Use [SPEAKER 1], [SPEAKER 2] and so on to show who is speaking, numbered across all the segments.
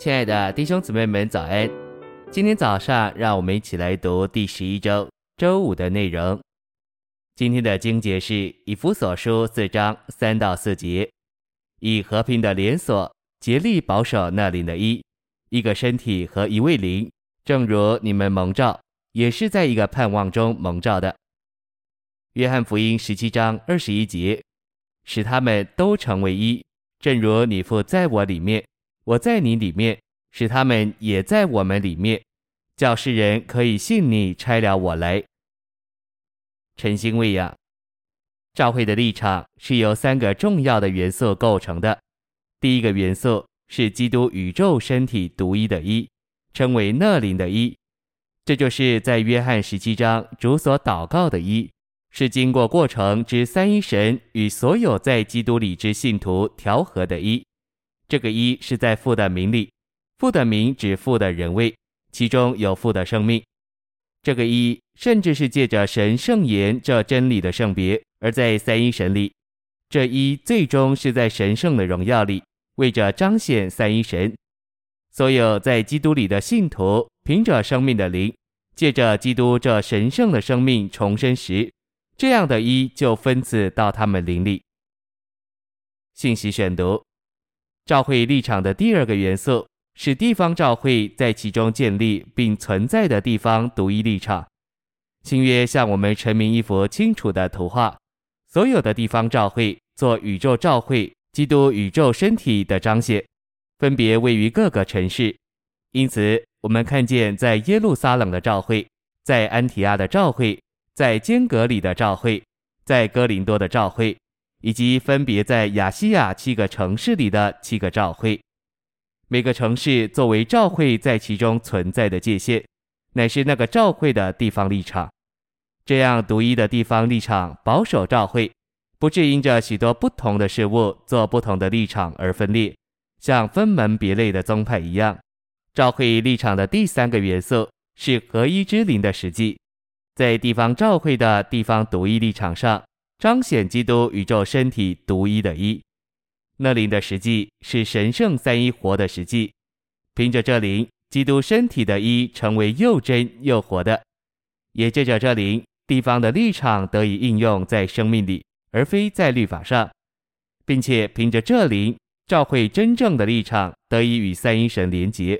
[SPEAKER 1] 亲爱的弟兄姊妹们，早安！今天早上，让我们一起来读第十一周周五的内容。今天的经节是以弗所书四章三到四节，以和平的连锁竭力保守那灵的一，一个身体和一位灵，正如你们蒙召，也是在一个盼望中蒙召的。约翰福音十七章二十一节，使他们都成为一，正如你父在我里面。我在你里面，使他们也在我们里面，叫世人可以信你差了我来。陈星喂养，教会的立场是由三个重要的元素构成的。第一个元素是基督宇宙身体独一的一，称为那灵的一，这就是在约翰十七章主所祷告的一，是经过过程之三一神与所有在基督里之信徒调和的一。这个一是在父的名里，父的名指父的人位，其中有父的生命。这个一甚至是借着神圣言这真理的圣别，而在三一神里。这一最终是在神圣的荣耀里，为着彰显三一神。所有在基督里的信徒，凭着生命的灵，借着基督这神圣的生命重生时，这样的一就分赐到他们灵里。信息选读。教会立场的第二个元素是地方教会在其中建立并存在的地方独一立场。新约向我们陈明一幅清楚的图画，所有的地方教会做宇宙教会、基督宇宙身体的彰显，分别位于各个城市。因此，我们看见在耶路撒冷的教会，在安提亚的教会，在坚革哩的教会，在哥林多的教会。以及分别在亚细亚七个城市里的七个教会，每个城市作为教会在其中存在的界限，乃是那个教会的地方立场。这样独一的地方立场保守教会，不致因着许多不同的事物做不同的立场而分裂，像分门别类的宗派一样。教会立场的第三个元素是合一之灵的实际，在地方教会的地方独一立场上。彰显基督宇宙身体独一的一，那灵的实际是神圣三一活的实际。凭着这灵，基督身体的一成为又真又活的，也借着这灵，地方的立场得以应用在生命里，而非在律法上，并且凭着这灵，教会真正的立场得以与三一神连结。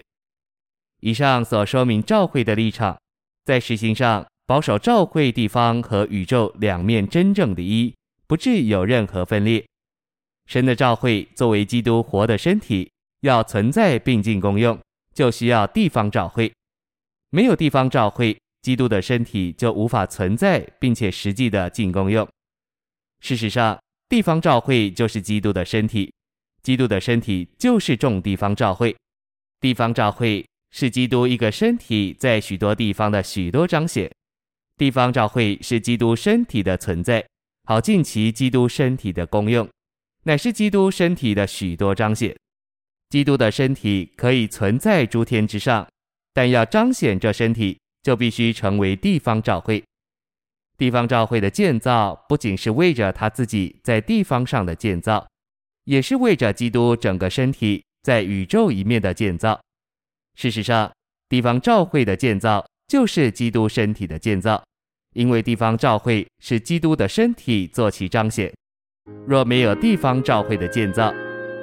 [SPEAKER 1] 以上所说明教会的立场，在实行上。保守教会地方和宇宙两面真正的一，不致有任何分裂。神的教会作为基督活的身体，要存在并进功用，就需要地方教会。没有地方教会，基督的身体就无法存在，并且实际的进功用。事实上，地方教会就是基督的身体，基督的身体就是众地方教会。地方教会是基督一个身体在许多地方的许多彰显。地方教会是基督身体的存在，好尽其基督身体的功用，乃是基督身体的许多彰显。基督的身体可以存在诸天之上，但要彰显这身体，就必须成为地方教会。地方教会的建造，不仅是为着他自己在地方上的建造，也是为着基督整个身体在宇宙一面的建造。事实上，地方教会的建造就是基督身体的建造。因为地方教会是基督的身体做其彰显，若没有地方教会的建造，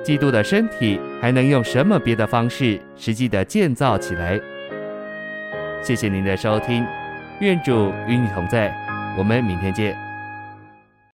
[SPEAKER 1] 基督的身体还能用什么别的方式实际的建造起来？谢谢您的收听，愿主与你同在，我们明天见。